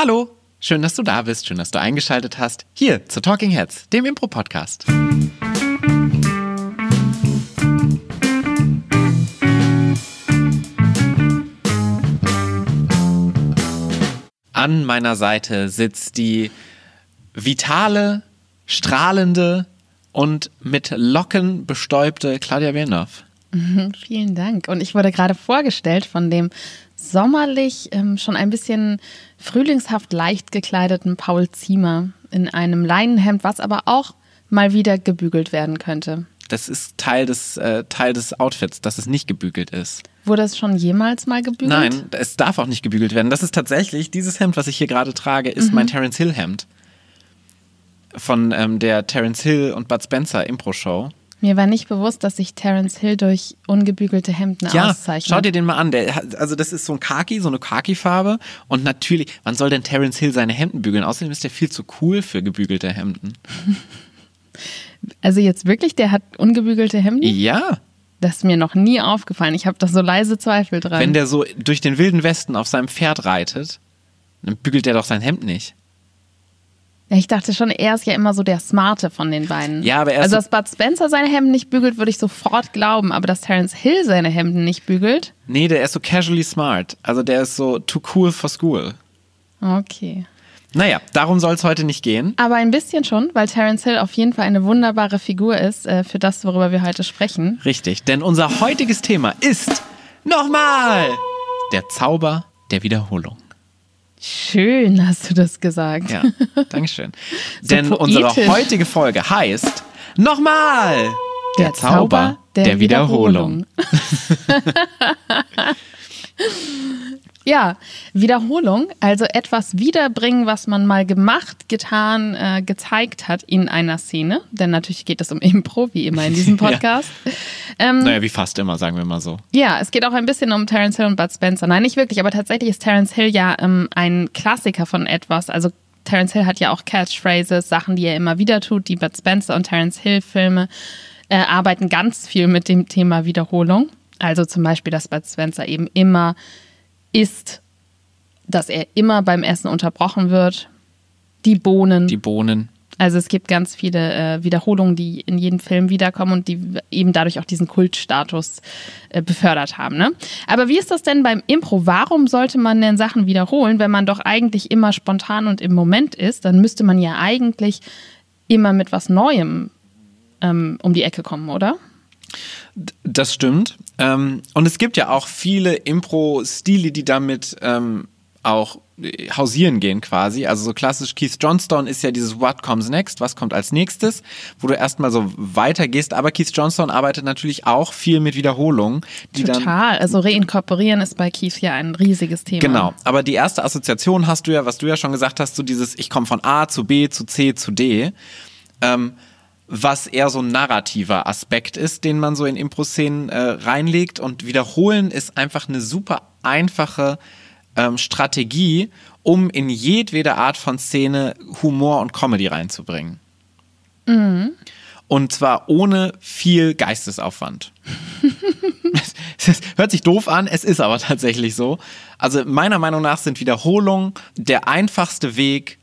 Hallo, schön, dass du da bist, schön, dass du eingeschaltet hast. Hier zu Talking Heads, dem Impro-Podcast. An meiner Seite sitzt die vitale, strahlende und mit Locken bestäubte Claudia Behlendorf. Mhm, vielen Dank. Und ich wurde gerade vorgestellt von dem sommerlich, ähm, schon ein bisschen frühlingshaft leicht gekleideten Paul Ziemer in einem Leinenhemd, was aber auch mal wieder gebügelt werden könnte. Das ist Teil des, äh, Teil des Outfits, dass es nicht gebügelt ist. Wurde es schon jemals mal gebügelt? Nein, es darf auch nicht gebügelt werden. Das ist tatsächlich, dieses Hemd, was ich hier gerade trage, ist mein Terence Hill Hemd. Von ähm, der Terence Hill und Bud Spencer Impro-Show. Mir war nicht bewusst, dass sich Terence Hill durch ungebügelte Hemden Ja, auszeichnet. schau dir den mal an. Der, also das ist so ein Khaki, so eine Khaki-Farbe. Und natürlich, wann soll denn Terence Hill seine Hemden bügeln? Außerdem ist der viel zu cool für gebügelte Hemden. Also jetzt wirklich, der hat ungebügelte Hemden? Ja, Das ist mir noch nie aufgefallen. Ich habe da so leise Zweifel dran. wenn der so durch den wilden Westen auf seinem Pferd reitet, dann bügelt der doch sein Hemd nicht. Ich dachte schon, er ist ja immer so der Smarte von den beiden. Ja, aber er Also, so- dass Bud Spencer seine Hemden nicht bügelt, würde ich sofort glauben. Aber dass Terence Hill seine Hemden nicht bügelt, Nee, der ist so casually smart. Also der ist so too cool for school. okay. Naja, darum soll es heute nicht gehen. Aber ein bisschen schon, weil Terence Hill auf jeden Fall eine wunderbare Figur ist äh, für das, worüber wir heute sprechen. Richtig, denn unser heutiges Thema ist nochmal der Zauber der Wiederholung. Schön hast du das gesagt. Ja, Dankeschön. denn poetisch. unsere heutige Folge heißt nochmal der, Zauber, der, Wiederholung. Ja, Wiederholung, also etwas wiederbringen, was man mal gemacht, getan, äh, gezeigt hat in einer Szene. Denn natürlich geht es um Impro, wie immer in diesem Ja. Podcast. ähm, Naja, wie fast immer, sagen wir mal so. Ja, es geht auch ein bisschen um Terence Hill und Bud Spencer. Nein, nicht wirklich, aber tatsächlich ist Terence Hill ja ähm, ein Klassiker von etwas. Also Terence Hill hat ja auch Catchphrases, Sachen, die er immer wieder tut. Die Bud Spencer und Terence Hill Filme äh, arbeiten ganz viel mit dem Thema Wiederholung. Also zum Beispiel, dass Bud Spencer eben immer isst, dass er immer beim Essen unterbrochen wird. Die Bohnen. Die Bohnen. Also es gibt ganz viele äh, Wiederholungen, die in jedem Film wiederkommen und die eben dadurch auch diesen Kultstatus äh, befördert haben. Ne? Aber wie ist das denn beim Impro? Warum sollte man denn Sachen wiederholen, wenn man doch eigentlich immer spontan und im Moment ist? Dann müsste man ja eigentlich immer mit was Neuem ähm, um die Ecke kommen, oder? Das stimmt. Ähm, und es gibt ja auch viele Impro-Stile, die damit ähm, auch äh, hausieren gehen quasi. Also so klassisch Keith Johnstone ist ja dieses What comes next, was kommt als nächstes, wo du erstmal so weitergehst. Aber Keith Johnstone arbeitet natürlich auch viel mit Wiederholungen, Total. Also reinkorporieren ist bei Keith ja ein riesiges Thema. Genau, aber die erste Assoziation hast du ja, was du ja schon gesagt hast, so dieses Ich komme von A zu B zu C zu D, ähm, was eher so ein narrativer Aspekt ist, den man so in Impro-Szenen äh, reinlegt und Wiederholen ist einfach eine super einfache ähm, Strategie, um in jedwede Art von Szene Humor und Comedy reinzubringen. Und zwar ohne viel Geistesaufwand. Es hört sich doof an, es ist aber tatsächlich so. Also meiner Meinung nach sind Wiederholungen der einfachste Weg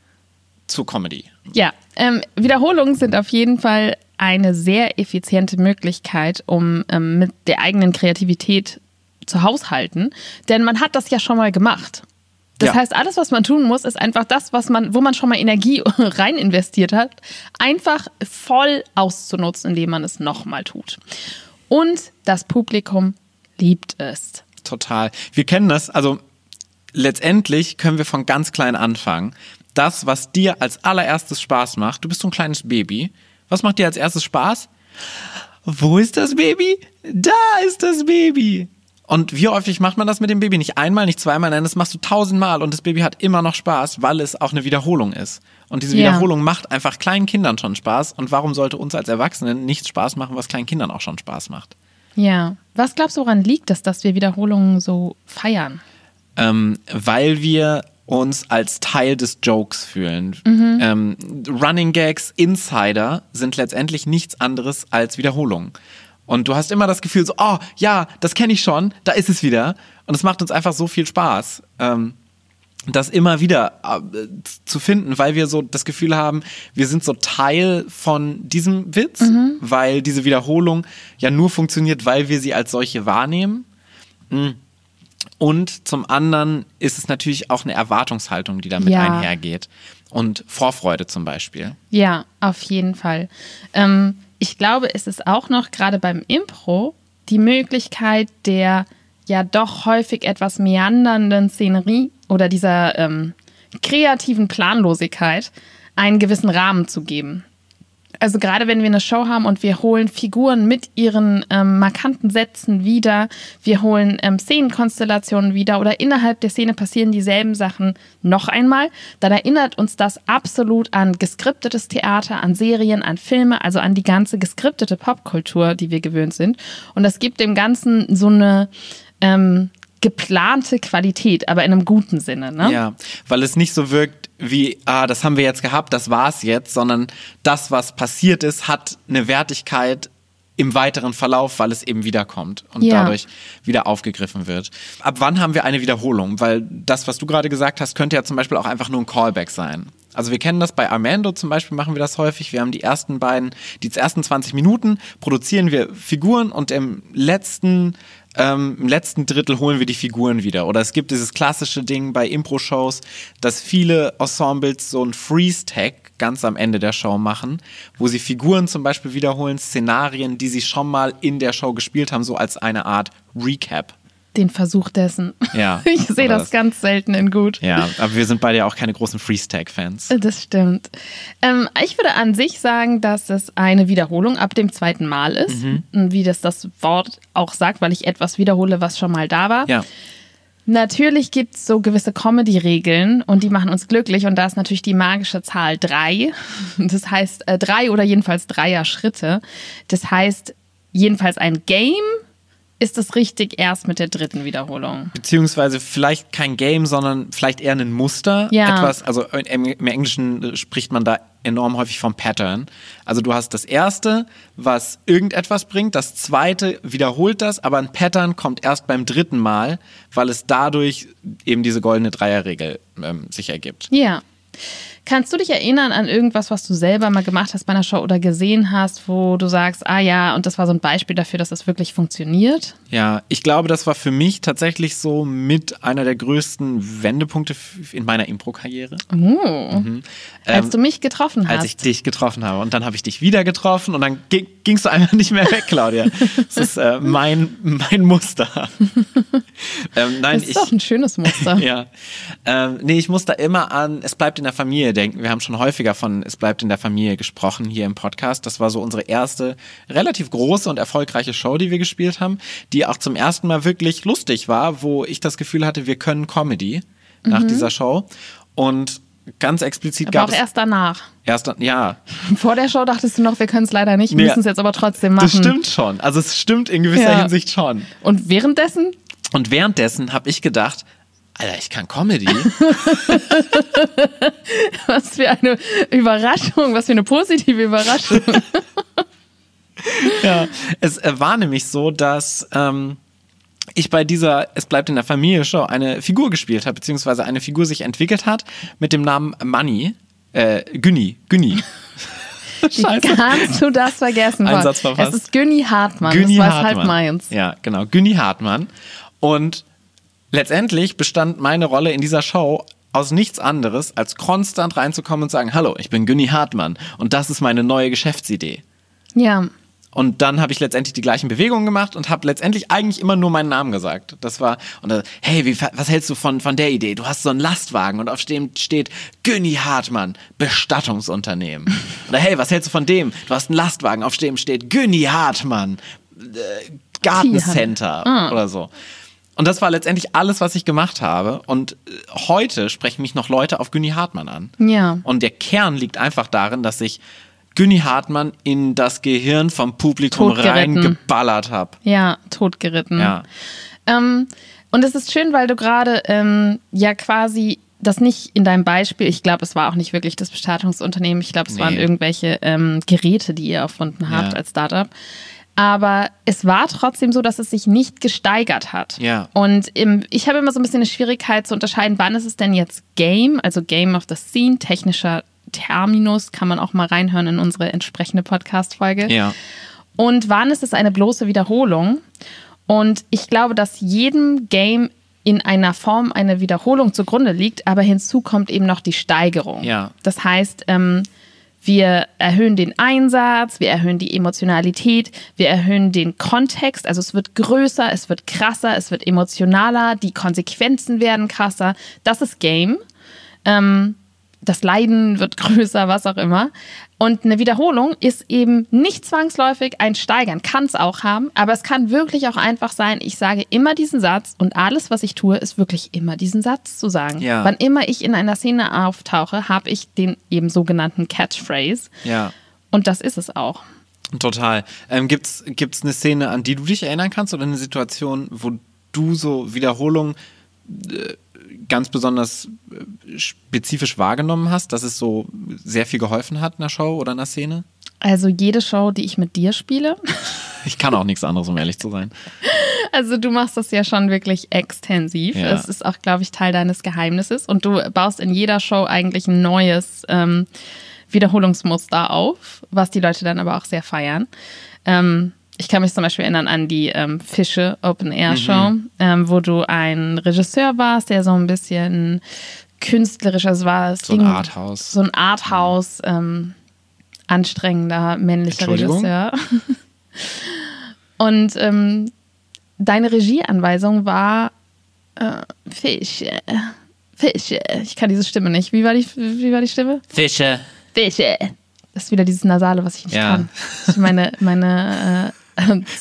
zur Comedy. Ja, ähm, Wiederholungen sind auf jeden Fall eine sehr effiziente Möglichkeit, um ähm, mit der eigenen Kreativität zu haushalten. Denn man hat das ja schon mal gemacht. Das Ja. heißt, alles, was man tun muss, ist einfach das, was man, wo man schon mal Energie rein investiert hat, einfach voll auszunutzen, indem man es nochmal tut. Und das Publikum liebt es. Total. Wir kennen das, also letztendlich können wir von ganz klein anfangen. Das, was dir als allererstes Spaß macht, du bist so ein kleines Baby. Was macht dir als erstes Spaß? Wo ist das Baby? Da ist das Baby. Und wie häufig macht man das mit dem Baby? Nicht einmal, nicht zweimal, nein, das machst du tausendmal und das Baby hat immer noch Spaß, weil es auch eine Wiederholung ist. Und diese Ja. Wiederholung macht einfach kleinen Kindern schon Spaß. Und warum sollte uns als Erwachsenen nichts Spaß machen, was kleinen Kindern auch schon Spaß macht? Ja. Was glaubst du, woran liegt es, dass wir Wiederholungen so feiern? ähm, weil wir uns als Teil des Jokes fühlen. Ähm, Running Gags, Insider sind letztendlich nichts anderes als Wiederholungen. Und du hast immer das Gefühl so, oh ja, das kenne ich schon, da ist es wieder. Und es macht uns einfach so viel Spaß. Ähm, das immer wieder äh, zu finden, weil wir so das Gefühl haben, wir sind so Teil von diesem Witz, weil diese Wiederholung ja nur funktioniert, weil wir sie als solche wahrnehmen. Mm. Und zum anderen ist es natürlich auch eine Erwartungshaltung, die damit Ja. einhergeht. Und Vorfreude zum Beispiel. Ja, auf jeden Fall. Ähm, ich glaube, es ist auch noch gerade beim Impro die Möglichkeit der ja doch häufig etwas meandernden Szenerie oder dieser ähm, kreativen Planlosigkeit einen gewissen Rahmen zu geben. Also gerade wenn wir eine Show haben und wir holen Figuren mit ihren ähm, markanten Sätzen wieder, wir holen ähm, Szenenkonstellationen wieder oder innerhalb der Szene passieren dieselben Sachen noch einmal, dann erinnert uns das absolut an geskriptetes Theater, an Serien, an Filme, also an die ganze geskriptete Popkultur, die wir gewöhnt sind. Und das gibt dem Ganzen so eine ähm, geplante Qualität, aber in einem guten Sinne. Ne? Ja, weil es nicht so wirkt wie, ah, das haben wir jetzt gehabt, das war's jetzt, sondern das, was passiert ist, hat eine Wertigkeit im weiteren Verlauf, weil es eben wiederkommt und Ja. dadurch wieder aufgegriffen wird. Ab wann haben wir eine Wiederholung? Weil das, was du gerade gesagt hast, könnte ja zum Beispiel auch einfach nur ein Callback sein. Also wir kennen das bei Armando zum Beispiel, machen wir das häufig. Wir haben die ersten beiden, die ersten 20 Minuten produzieren wir Figuren und im letzten ähm, im letzten Drittel holen wir die Figuren wieder. Oder es gibt dieses klassische Ding bei Impro-Shows, dass viele Ensembles so ein Freeze-Tag ganz am Ende der Show machen, wo sie Figuren zum Beispiel wiederholen, Szenarien, die sie schon mal in der Show gespielt haben, so als eine Art Recap. Den Versuch dessen. Ja, Ich sehe das das- ganz selten in gut. Ja, aber wir sind beide ja auch keine großen Freeze-Tag-Fans. Das stimmt. Ähm, ich würde an sich sagen, dass es eine Wiederholung ab dem zweiten Mal ist. Mhm. Wie das das Wort auch sagt, weil ich etwas wiederhole, was schon mal da war. Ja, Natürlich gibt es so gewisse Comedy-Regeln und die machen uns glücklich. Und da ist natürlich die magische Zahl drei. Das heißt äh, drei oder jedenfalls Dreier-Schritte. Das heißt, jedenfalls ein Game ist es richtig erst mit der dritten Wiederholung. beziehungsweise vielleicht kein Game, sondern vielleicht eher ein Muster. Ja. Etwas, also im, Englischen spricht man da enorm häufig vom Pattern. Also du hast das erste, was irgendetwas bringt, das zweite wiederholt das, aber ein Pattern kommt erst beim dritten Mal, weil es dadurch eben diese goldene Dreierregel ähm, sich ergibt. Ja. Kannst du dich erinnern an irgendwas, was du selber mal gemacht hast bei einer Show oder gesehen hast, wo du sagst, ah ja, und das war so ein Beispiel dafür, dass das wirklich funktioniert? Ja, ich glaube, das war für mich tatsächlich so mit einer der größten Wendepunkte in meiner Impro-Karriere. Oh. Als du mich getroffen hast. Mhm. Ähm, als ich dich getroffen habe. Und dann habe ich dich wieder getroffen und dann gi- gingst du einfach nicht mehr weg, Claudia. Das ist äh, mein, mein Muster. ähm, nein, das ist ich. doch ein schönes Muster. Ja. Ähm, nee, ich muss da immer an Es bleibt in der Familie denken. Wir haben schon häufiger von Es bleibt in der Familie gesprochen hier im Podcast. Das war so unsere erste relativ große und erfolgreiche Show, die wir gespielt haben, die auch zum ersten Mal wirklich lustig war, wo ich das Gefühl hatte, wir können Comedy nach dieser Show. Und ganz explizit Mhm. Aber gab auch es erst danach. erst, ja, Vor der Show dachtest du noch, wir können es leider nicht, wir müssen es jetzt aber trotzdem machen. Das stimmt schon. Also es stimmt in gewisser Ja. Hinsicht schon. Und währenddessen? Und währenddessen habe ich gedacht, Alter, ich kann Comedy. Was für eine Überraschung, was für eine positive Überraschung. ja. Es äh, war nämlich so, dass ähm, ich bei dieser Es bleibt in der Familie Show eine Figur gespielt habe, beziehungsweise eine Figur sich entwickelt hat mit dem Namen Money. Äh, Günni. Günni. Wie kannst du das vergessen? Ein Satz verpasst. Es ist Günni Hartmann, Günni das war Hartmann. halb meins. Ja, genau. Günni Hartmann. Und letztendlich bestand meine Rolle in dieser Show aus nichts anderes, als konstant reinzukommen und sagen, hallo, ich bin Günni Hartmann und das ist meine neue Geschäftsidee. Ja. Und dann habe ich letztendlich die gleichen Bewegungen gemacht und habe letztendlich eigentlich immer nur meinen Namen gesagt. Das war, und dann, hey, wie, was hältst du von, von der Idee? Du hast so einen Lastwagen und auf dem steht Günni Hartmann, Bestattungsunternehmen. Oder hey, was hältst du von dem? Du hast einen Lastwagen, auf dem steht Günni Hartmann, äh, Gartencenter Ah. oder so. Und das war letztendlich alles, was ich gemacht habe. Und äh, heute sprechen mich noch Leute auf Günni Hartmann an. Ja. Und der Kern liegt einfach darin, dass ich Günni Hartmann in das Gehirn vom Publikum reingeballert habe. Ja, totgeritten. Ja. Ähm, und es ist schön, weil du gerade ähm, ja quasi das nicht in deinem Beispiel, ich glaube, es war auch nicht wirklich das Bestattungsunternehmen, ich glaube, es waren Nee. irgendwelche ähm, Geräte, die ihr erfunden habt Ja. als Startup. Aber es war trotzdem so, dass es sich nicht gesteigert hat. Ja. Und im, ich habe immer so ein bisschen eine Schwierigkeit zu unterscheiden, wann ist es denn jetzt Game, also Game of the Scene, technischer Terminus, kann man auch mal reinhören in unsere entsprechende Podcast-Folge. Ja. Und wann ist es eine bloße Wiederholung? Und ich glaube, dass jedem Game in einer Form eine Wiederholung zugrunde liegt, aber hinzu kommt eben noch die Steigerung. Ja. Das heißt, ähm, wir erhöhen den Einsatz, wir erhöhen die Emotionalität, wir erhöhen den Kontext. Also es wird größer, es wird krasser, es wird emotionaler, die Konsequenzen werden krasser. Das ist Game. Ähm, das Leiden wird größer, was auch immer. Und eine Wiederholung ist eben nicht zwangsläufig ein Steigern, kann es auch haben, aber es kann wirklich auch einfach sein, ich sage immer diesen Satz und alles, was ich tue, ist wirklich immer diesen Satz zu sagen. Ja. Wann immer ich in einer Szene auftauche, habe ich den eben sogenannten Catchphrase. Ja. Und das ist es auch. Total. Ähm, gibt's, gibt's eine Szene, an die du dich erinnern kannst oder eine Situation, wo du so Wiederholungen äh, ganz besonders äh, spezifisch wahrgenommen hast, dass es so sehr viel geholfen hat in einer Show oder in einer Szene? Also jede Show, die ich mit dir spiele, Ich kann auch nichts anderes, um ehrlich zu sein. Also du machst das ja schon wirklich extensiv. Ja. Es ist auch, glaube ich, Teil deines Geheimnisses. Und du baust in jeder Show eigentlich ein neues ähm, Wiederholungsmuster auf, was die Leute dann aber auch sehr feiern. Ähm, ich kann mich zum Beispiel erinnern an die ähm, Fische Open Air Show, ähm, wo du ein Regisseur warst, der so ein bisschen künstlerischer es war. Es So ein Arthouse. So ein Arthouse, ähm, anstrengender männlicher? Regisseur. Und ähm, deine Regieanweisung war äh, Fische. Fische. Ich kann diese Stimme nicht. Wie war die, wie war die Stimme? Fische. Fische. Das ist wieder dieses Nasale, was ich nicht Ja. kann. Ich meine, meine äh,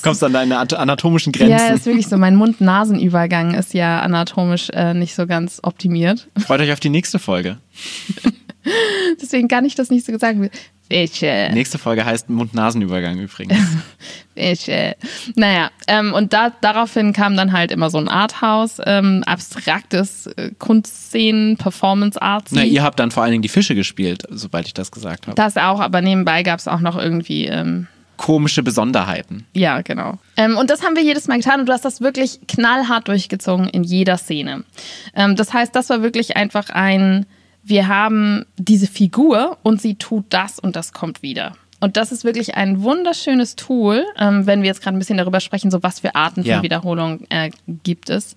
Kommst du an deine at- anatomischen ja, Grenzen? ist wirklich so. Mein Mund-Nasen-Übergang ist ja anatomisch äh, nicht so ganz optimiert. Freut euch auf die nächste Folge. Deswegen kann ich das nicht so sagen. Fische. Nächste Folge heißt Mund-Nasen-Übergang übrigens. Fische. Naja, ähm, und da, daraufhin kam dann halt immer so ein Arthouse, ähm, abstraktes äh, Kunstszenen, Performance Arts. Na, ihr habt dann vor allen Dingen die Fische gespielt, sobald ich das gesagt habe. Das auch, aber nebenbei gab es auch noch irgendwie, ähm, Komische Besonderheiten. ja, genau. Ähm, und das haben wir jedes Mal getan und du hast das wirklich knallhart durchgezogen in jeder Szene. Ähm, das heißt, das war wirklich einfach ein, wir haben diese Figur und sie tut das und das kommt wieder. Und das ist wirklich ein wunderschönes Tool, ähm, wenn wir jetzt gerade ein bisschen darüber sprechen, so was für Arten von Ja. Wiederholung äh, gibt es.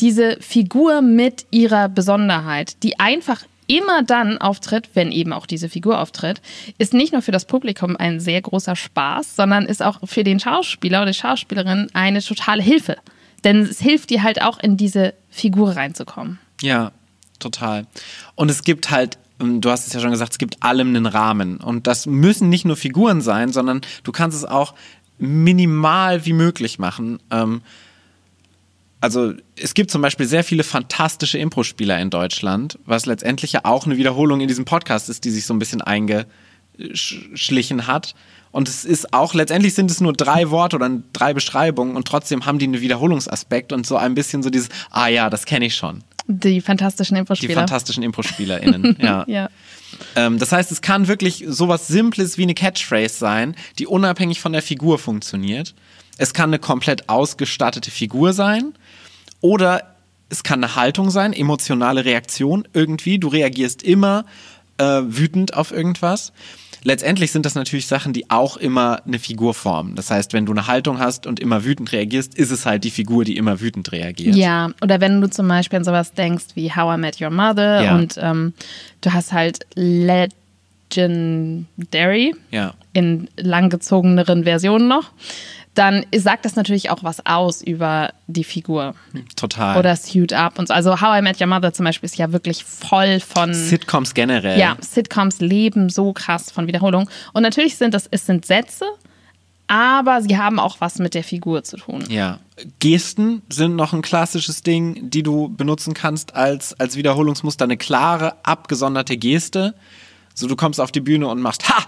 Diese Figur mit ihrer Besonderheit, die einfach immer dann auftritt, wenn eben auch diese Figur auftritt, ist nicht nur für das Publikum ein sehr großer Spaß, sondern ist auch für den Schauspieler oder die Schauspielerin eine totale Hilfe. Denn es hilft dir halt auch in diese Figur reinzukommen. Ja, total. Und es gibt halt, ähm, du hast es ja schon gesagt, es gibt allem einen Rahmen. Und das müssen nicht nur Figuren sein, sondern du kannst es auch minimal wie möglich machen. Ähm, also es gibt zum Beispiel sehr viele fantastische Impro-Spieler in Deutschland, was letztendlich ja auch eine Wiederholung in diesem Podcast ist, die sich so ein bisschen eingeschlichen hat. Und es ist auch, letztendlich sind es nur drei Worte oder drei Beschreibungen und trotzdem haben die einen Wiederholungsaspekt und so ein bisschen so dieses, ah ja, das kenne ich schon. Die fantastischen Die Impro-Spieler. fantastischen Impro-SpielerInnen, ja. Ja. Ähm, das heißt, es kann wirklich sowas Simples wie eine Catchphrase sein, die unabhängig von der Figur funktioniert. Es kann eine komplett ausgestattete Figur sein oder es kann eine Haltung sein, emotionale Reaktion irgendwie. Du reagierst immer äh, wütend auf irgendwas. Letztendlich sind das natürlich Sachen, die auch immer eine Figur formen. Das heißt, wenn du eine Haltung hast und immer wütend reagierst, ist es halt die Figur, die immer wütend reagiert. Ja, oder wenn du zum Beispiel an sowas denkst wie How I Met Your Mother Ja. und ähm, du hast halt Legendary Ja. in langgezogeneren Versionen noch, dann sagt das natürlich auch was aus über die Figur. Total. Oder Suit Up und so. Also How I Met Your Mother zum Beispiel ist ja wirklich voll von Sitcoms generell. ja, Sitcoms leben so krass von Wiederholung. Und natürlich sind das, es sind Sätze, aber sie haben auch was mit der Figur zu tun. Ja. Gesten sind noch ein klassisches Ding, die du benutzen kannst als, als Wiederholungsmuster. Eine klare, abgesonderte Geste. So, du kommst auf die Bühne und machst Ha!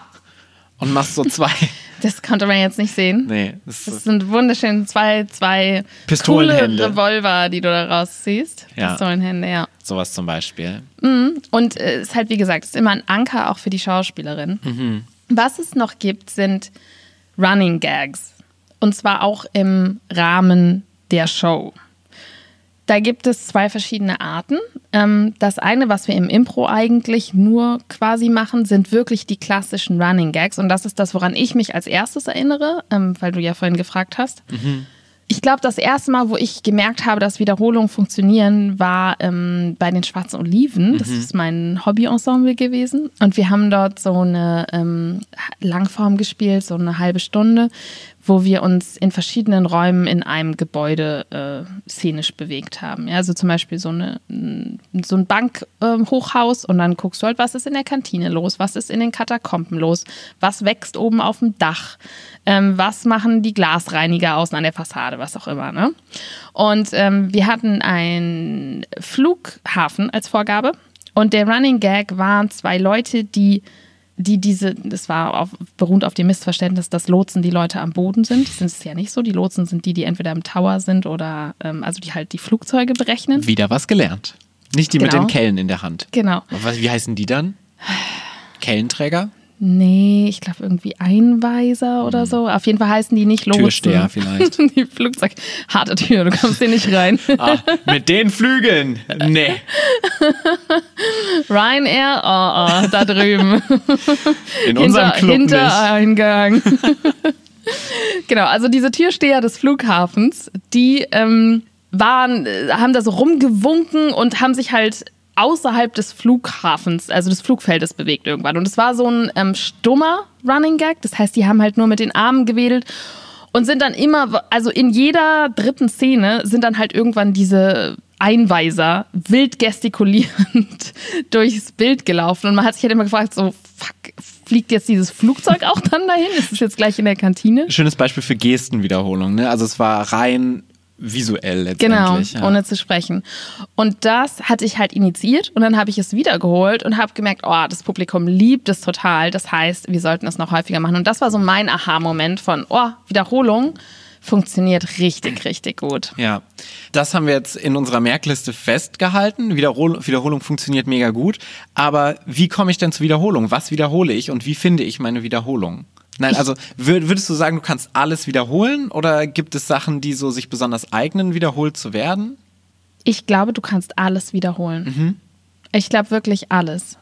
Und machst so zwei. Das konnte man jetzt nicht sehen. nee, das Das sind wunderschön zwei, zwei Pistolenhände. coole Revolver, die du da rausziehst. Ja. Pistolenhände, ja. sowas zum Beispiel. Und es ist halt, wie gesagt, es ist immer ein Anker auch für die Schauspielerin. Mhm. Was es noch gibt, sind Running Gags. und zwar auch im Rahmen der Show. Da gibt es zwei verschiedene Arten. Ähm, das eine, was wir im Impro eigentlich nur quasi machen, sind wirklich die klassischen Running Gags. Und das ist das, woran ich mich als erstes erinnere, ähm, weil du ja vorhin gefragt hast. Mhm. Ich glaube, das erste Mal, wo ich gemerkt habe, dass Wiederholungen funktionieren, war ähm, bei den Schwarzen Oliven. Das mhm. ist mein Hobby-Ensemble gewesen. Und wir haben dort so eine ähm, Langform gespielt, so eine halbe Stunde, wo wir uns in verschiedenen Räumen in einem Gebäude äh, szenisch bewegt haben. Ja, also zum Beispiel so, eine, so ein Bankhochhaus ähm, äh, und dann guckst du halt, was ist in der Kantine los, was ist in den Katakomben los, was wächst oben auf dem Dach, ähm, was machen die Glasreiniger außen an der Fassade, was auch immer. Ne? Und ähm, wir hatten einen Flughafen als Vorgabe und der Running Gag waren zwei Leute, die die diese, das war auf, beruht auf dem Missverständnis, dass Lotsen die Leute am Boden sind. Das ist ja nicht so. Die Lotsen sind die, die entweder im Tower sind oder ähm, also die halt die Flugzeuge berechnen. Wieder was gelernt. Nicht die genau. mit den Kellen in der Hand. Genau. wie heißen die dann? Kellenträger? Nee, ich glaube irgendwie Einweiser oder hm. so. Auf jeden Fall heißen die nicht Lotsen. Türsteher vielleicht. die Flugzeug. Harte Tür, du kommst hier nicht rein. ah, mit den Flügeln? Nee. Ryanair, oh, oh, da drüben. In unserem Club Hintereingang. genau, also diese Türsteher des Flughafens, die ähm, waren, äh, haben da so rumgewunken und haben sich halt außerhalb des Flughafens, also des Flugfeldes bewegt irgendwann. Und es war so ein ähm, stummer Running Gag. Das heißt, die haben halt nur mit den Armen gewedelt und sind dann immer, also in jeder dritten Szene sind dann halt irgendwann diese Einweiser wild gestikulierend durchs Bild gelaufen. Und man hat sich halt immer gefragt, so, fuck, fliegt jetzt dieses Flugzeug auch dann dahin? Ist es jetzt gleich in der Kantine? Schönes Beispiel für Gestenwiederholung. Ne? Also es war rein visuell letztendlich. Genau, ja. ohne zu sprechen. Und das hatte ich halt initiiert und dann habe ich es wiedergeholt und habe gemerkt, oh, das Publikum liebt es total. Das heißt, wir sollten es noch häufiger machen. Und das war so mein Aha-Moment von, oh, Wiederholung funktioniert richtig, richtig gut. Ja, das haben wir jetzt in unserer Merkliste festgehalten. Wiederhol Wiederholung funktioniert mega gut. Aber wie komme ich denn zur Wiederholung? Was wiederhole ich und wie finde ich meine Wiederholung? Nein, also würdest du sagen, du kannst alles wiederholen oder gibt es Sachen, die so sich besonders eignen, wiederholt zu werden? Ich glaube, du kannst alles wiederholen. Mhm. Ich glaube wirklich alles.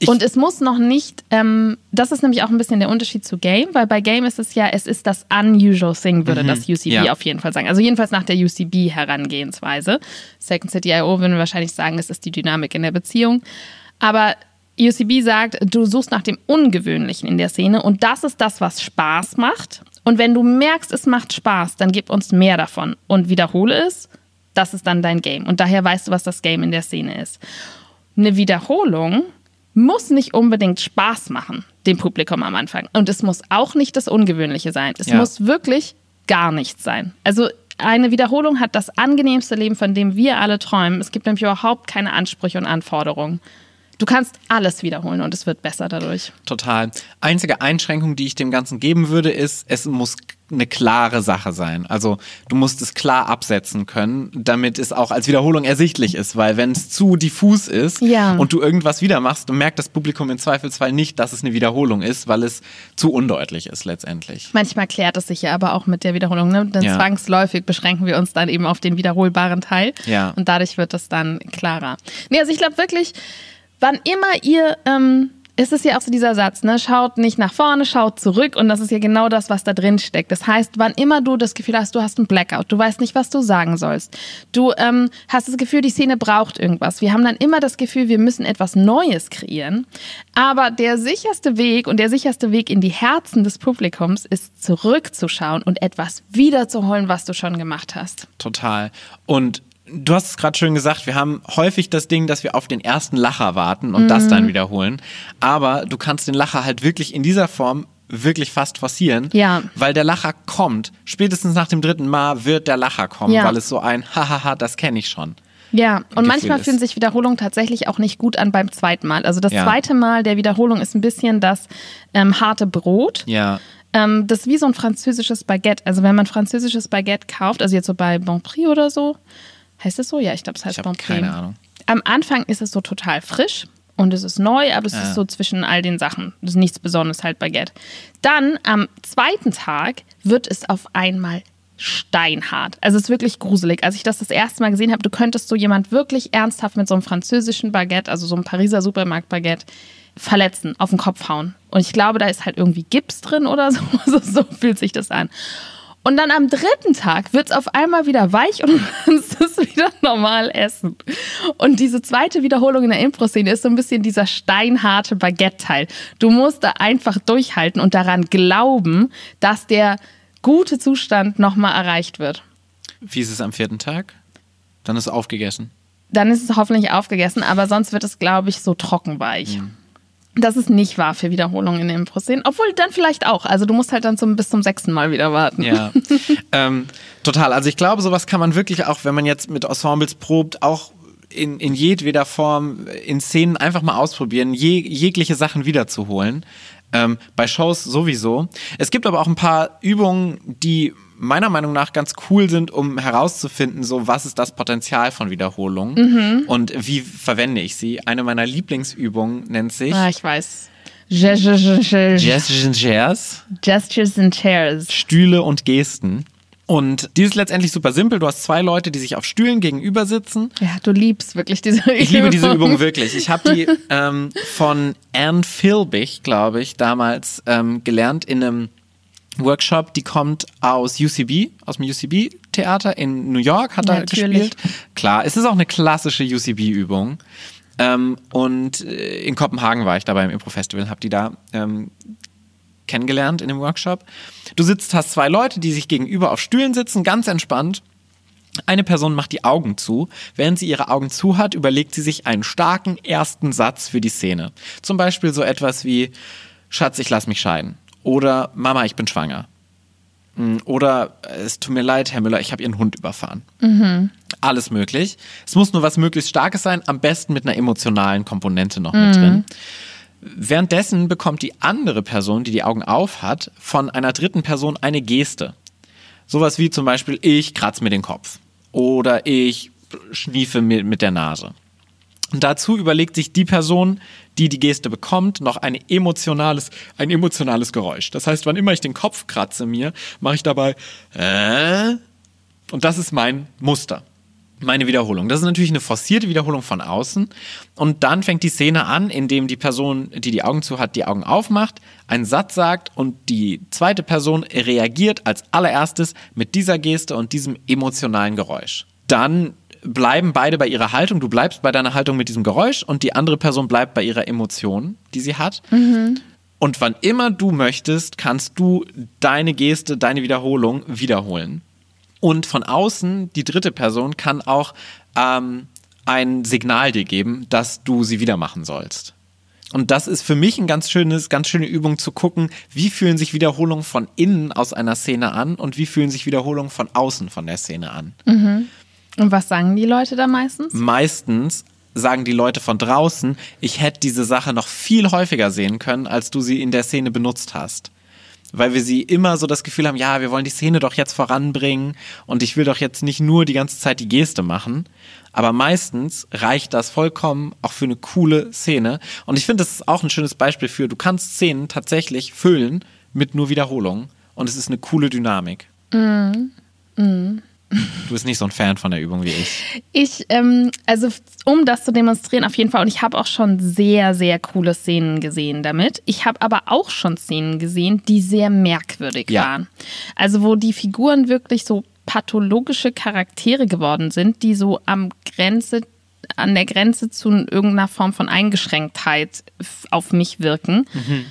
Ich und es muss noch nicht, ähm, das ist nämlich auch ein bisschen der Unterschied zu Game, weil bei Game ist es ja, es ist das unusual thing, würde mhm, das UCB ja. auf jeden Fall sagen. Also jedenfalls nach der UCB-Herangehensweise. Second City I.O. würden wahrscheinlich sagen, es ist die Dynamik in der Beziehung. Aber UCB sagt, du suchst nach dem Ungewöhnlichen in der Szene und das ist das, was Spaß macht. Und wenn du merkst, es macht Spaß, dann gib uns mehr davon und wiederhole es. Das ist dann dein Game. Und daher weißt du, was das Game in der Szene ist. Eine Wiederholung muss nicht unbedingt Spaß machen, dem Publikum am Anfang. Und es muss auch nicht das Ungewöhnliche sein. Es ja. muss wirklich gar nichts sein. Also eine Wiederholung hat das angenehmste Leben, von dem wir alle träumen. Es gibt nämlich überhaupt keine Ansprüche und Anforderungen. Du kannst alles wiederholen und es wird besser dadurch. Total. Einzige Einschränkung, die ich dem Ganzen geben würde, ist, es muss eine klare Sache sein. Also du musst es klar absetzen können, damit es auch als Wiederholung ersichtlich ist, weil wenn es zu diffus ist ja. und du irgendwas wieder machst, dann merkt das Publikum im Zweifelsfall nicht, dass es eine Wiederholung ist, weil es zu undeutlich ist letztendlich. Manchmal klärt es sich ja aber auch mit der Wiederholung, ne? denn ja. zwangsläufig beschränken wir uns dann eben auf den wiederholbaren Teil ja. und dadurch wird es dann klarer. Nee, also ich glaube wirklich, wann immer ihr, ähm, es ist ja auch so dieser Satz, ne, schaut nicht nach vorne, schaut zurück und das ist ja genau das, was da drin steckt. Das heißt, wann immer du das Gefühl hast, du hast einen Blackout, du weißt nicht, was du sagen sollst, du ähm, hast das Gefühl, die Szene braucht irgendwas. Wir haben dann immer das Gefühl, wir müssen etwas Neues kreieren. Aber der sicherste Weg und der sicherste Weg in die Herzen des Publikums ist zurückzuschauen und etwas wiederzuholen, was du schon gemacht hast. Total. Und du hast es gerade schön gesagt, wir haben häufig das Ding, dass wir auf den ersten Lacher warten und mhm. das dann wiederholen. Aber du kannst den Lacher halt wirklich in dieser Form wirklich fast forcieren, ja. weil der Lacher kommt. Spätestens nach dem dritten Mal wird der Lacher kommen, ja. weil es so ein Hahaha, das kenne ich schon. Ja, und manchmal fühlen sich Wiederholungen tatsächlich auch nicht gut an beim zweiten Mal. Also das ja. zweite Mal der Wiederholung ist ein bisschen das ähm, harte Brot. Ja. Ähm, das ist wie so ein französisches Baguette. Also wenn man französisches Baguette kauft, also jetzt so bei Bon Prix oder so, Heißt es so? Ja, ich glaube, es heißt ich Bon Keine Ahnung. Am Anfang ist es so total frisch und es ist neu, aber es ist so zwischen all den Sachen. Das ist nichts Besonderes halt Baguette. Dann am zweiten Tag wird es auf einmal steinhart. Also es ist wirklich gruselig. Als ich das das erste Mal gesehen habe, du könntest so jemand wirklich ernsthaft mit so einem französischen Baguette, also so einem Pariser Supermarkt-Baguette, verletzen, auf den Kopf hauen. Und ich glaube, da ist halt irgendwie Gips drin oder so. Also so fühlt sich das an. Und dann am dritten Tag wird es auf einmal wieder weich und du kannst es wieder normal essen. Und diese zweite Wiederholung in der Impro-Szene ist so ein bisschen dieser steinharte Baguette-Teil. Du musst da einfach durchhalten und daran glauben, dass der gute Zustand nochmal erreicht wird. Wie ist es am vierten Tag? Dann ist es aufgegessen. Dann ist es hoffentlich aufgegessen, aber sonst wird es, glaube ich, so trockenweich. Mhm. Das ist nicht wahr für Wiederholungen in der Impro-Szene. Obwohl dann vielleicht auch. Also du musst halt dann zum, bis zum sechsten Mal wieder warten. Ja, ähm, total. Also ich glaube, sowas kann man wirklich auch, wenn man jetzt mit Ensembles probt, auch in, in jedweder Form in Szenen einfach mal ausprobieren, je, jegliche Sachen wiederzuholen. Ähm, bei Shows sowieso. Es gibt aber auch ein paar Übungen, die meiner Meinung nach ganz cool sind, um herauszufinden, so was ist das Potenzial von Wiederholung mhm. und wie verwende ich sie. Eine meiner Lieblingsübungen nennt sich. Ah, ich weiß. Gestures and Chairs. Gestures and Chairs. Stühle und Gesten. Und die ist letztendlich super simpel. Du hast zwei Leute, die sich auf Stühlen gegenüber sitzen. Ja, du liebst wirklich diese Übung. Ich liebe diese Übung wirklich. Ich habe die ähm, von Anne Philbich, glaube ich, damals ähm, gelernt in einem Workshop. Die kommt aus UCB, aus dem UCB-Theater in New York, hat da gespielt. Klar, es ist auch eine klassische UCB-Übung. Ähm, und äh, in Kopenhagen war ich da beim Impro-Festival, habe die da ähm, kennengelernt in dem Workshop. Du sitzt, hast zwei Leute, die sich gegenüber auf Stühlen sitzen, ganz entspannt. Eine Person macht die Augen zu. Während sie ihre Augen zu hat, überlegt sie sich einen starken ersten Satz für die Szene. Zum Beispiel so etwas wie Schatz, ich lass mich scheiden. Oder Mama, ich bin schwanger. Hm, oder es tut mir leid, Herr Müller, ich habe Ihren Hund überfahren. Mhm. Alles möglich. Es muss nur was möglichst Starkes sein, am besten mit einer emotionalen Komponente noch mhm. mit drin. Währenddessen bekommt die andere Person, die die Augen auf hat, von einer dritten Person eine Geste. Sowas wie zum Beispiel, ich kratze mir den Kopf oder ich schniefe mir mit der Nase. Und dazu überlegt sich die Person, die die Geste bekommt, noch ein emotionales, ein emotionales Geräusch. Das heißt, wann immer ich den Kopf kratze mir, mache ich dabei äh, und das ist mein Muster meine Wiederholung. Das ist natürlich eine forcierte Wiederholung von außen. Und dann fängt die Szene an, indem die Person, die die Augen zu hat, die Augen aufmacht, einen Satz sagt und die zweite Person reagiert als allererstes mit dieser Geste und diesem emotionalen Geräusch. Dann bleiben beide bei ihrer Haltung. Du bleibst bei deiner Haltung mit diesem Geräusch und die andere Person bleibt bei ihrer Emotion, die sie hat. Mhm. Und wann immer du möchtest, kannst du deine Geste, deine Wiederholung wiederholen. Und von außen, die dritte Person kann auch ähm, ein Signal dir geben, dass du sie wieder machen sollst. Und das ist für mich ein ganz schönes, ganz schöne Übung zu gucken, wie fühlen sich Wiederholungen von innen aus einer Szene an und wie fühlen sich Wiederholungen von außen von der Szene an. Mhm. Und was sagen die Leute da meistens? Meistens sagen die Leute von draußen, ich hätte diese Sache noch viel häufiger sehen können, als du sie in der Szene benutzt hast weil wir sie immer so das Gefühl haben, ja, wir wollen die Szene doch jetzt voranbringen und ich will doch jetzt nicht nur die ganze Zeit die Geste machen. Aber meistens reicht das vollkommen auch für eine coole Szene. Und ich finde, das ist auch ein schönes Beispiel für, du kannst Szenen tatsächlich füllen mit nur Wiederholungen und es ist eine coole Dynamik. Mm. Mm. Du bist nicht so ein Fan von der Übung wie ich. Ich, ähm, also um das zu demonstrieren, auf jeden Fall. Und ich habe auch schon sehr, sehr coole Szenen gesehen damit. Ich habe aber auch schon Szenen gesehen, die sehr merkwürdig ja. waren. Also wo die Figuren wirklich so pathologische Charaktere geworden sind, die so am Grenze an der Grenze zu irgendeiner Form von Eingeschränktheit auf mich wirken. Mhm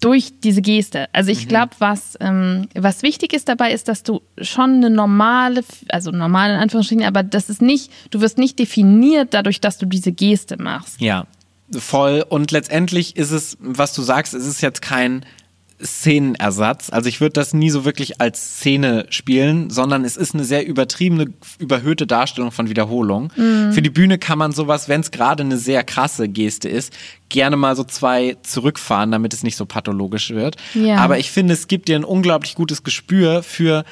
durch diese Geste. Also ich mhm. glaube, was, ähm, was wichtig ist dabei, ist, dass du schon eine normale, also normale in Anführungsstrichen, aber das ist nicht, du wirst nicht definiert dadurch, dass du diese Geste machst. Ja, voll. Und letztendlich ist es, was du sagst, es ist jetzt kein Szenenersatz. Also ich würde das nie so wirklich als Szene spielen, sondern es ist eine sehr übertriebene, überhöhte Darstellung von Wiederholung. Mhm. Für die Bühne kann man sowas, wenn es gerade eine sehr krasse Geste ist, gerne mal so zwei zurückfahren, damit es nicht so pathologisch wird. Ja. Aber ich finde, es gibt dir ein unglaublich gutes Gespür für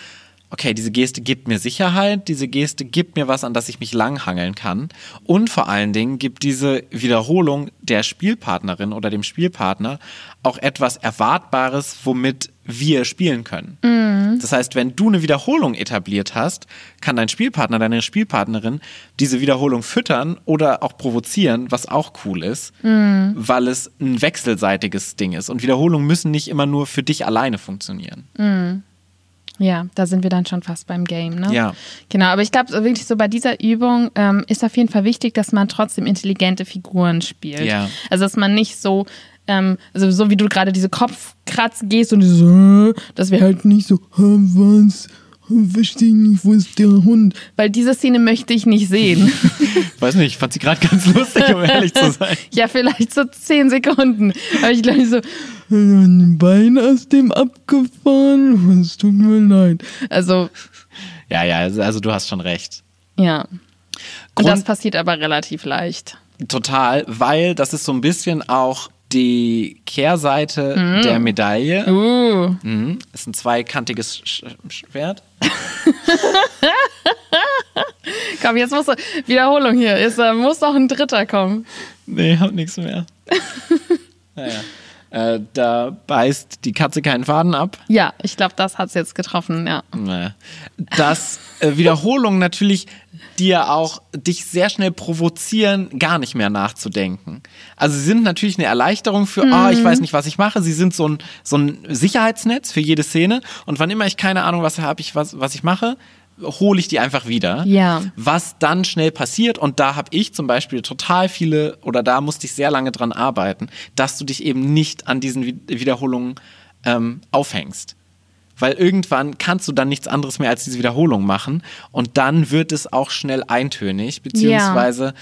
okay, diese Geste gibt mir Sicherheit, diese Geste gibt mir was, an das ich mich langhangeln kann. Und vor allen Dingen gibt diese Wiederholung der Spielpartnerin oder dem Spielpartner auch etwas Erwartbares, womit wir spielen können. Das heißt, wenn du eine Wiederholung etabliert hast, kann dein Spielpartner, deine Spielpartnerin diese Wiederholung füttern oder auch provozieren, was auch cool ist, weil es ein wechselseitiges Ding ist. Und Wiederholungen müssen nicht immer nur für dich alleine funktionieren. Ja, da sind wir dann schon fast beim Game, ne? Ja. Genau, aber ich glaube, wirklich so bei dieser Übung ähm, ist auf jeden Fall wichtig, dass man trotzdem intelligente Figuren spielt. Ja. Also, dass man nicht so, ähm, also so wie du gerade diese Kopfkratz gehst und so, dass wir halt nicht so, "Hä, was? Verstehe nicht, wo ist der Hund? Weil diese Szene möchte ich nicht sehen. Weiß nicht, ich fand sie gerade ganz lustig, um ehrlich zu sein. ja, vielleicht so zehn Sekunden. Aber ich glaube so, ein Bein aus dem abgefahren. Es tut mir leid. Also, Ja, ja, also, also du hast schon recht. ja. Und Grund- das passiert aber relativ leicht. Total, weil das ist so ein bisschen auch die Kehrseite der Medaille. Uh. Mhm. Ist ein zweikantiges Sch Schwert. Komm, jetzt muss Wiederholung hier. Jetzt äh, muss noch ein dritter kommen. Nee, hab nichts mehr. naja. Äh, da beißt die Katze keinen Faden ab. Ja, ich glaube, das hat's jetzt getroffen, ja. Naja. Dass äh, Wiederholungen natürlich dir auch dich sehr schnell provozieren, gar nicht mehr nachzudenken. Also sie sind natürlich eine Erleichterung für, ah, ich weiß nicht, was ich mache. Sie sind so ein, so ein Sicherheitsnetz für jede Szene. Und wann immer ich keine Ahnung, was habe ich, was, was ich mache, hole ich die einfach wieder. Ja. Was dann schnell passiert, und da habe ich zum Beispiel total viele, oder da musste ich sehr lange dran arbeiten, dass du dich eben nicht an diesen Wi- Wiederholungen ähm, aufhängst. Weil irgendwann kannst du dann nichts anderes mehr als diese Wiederholung machen und dann wird es auch schnell eintönig, beziehungsweise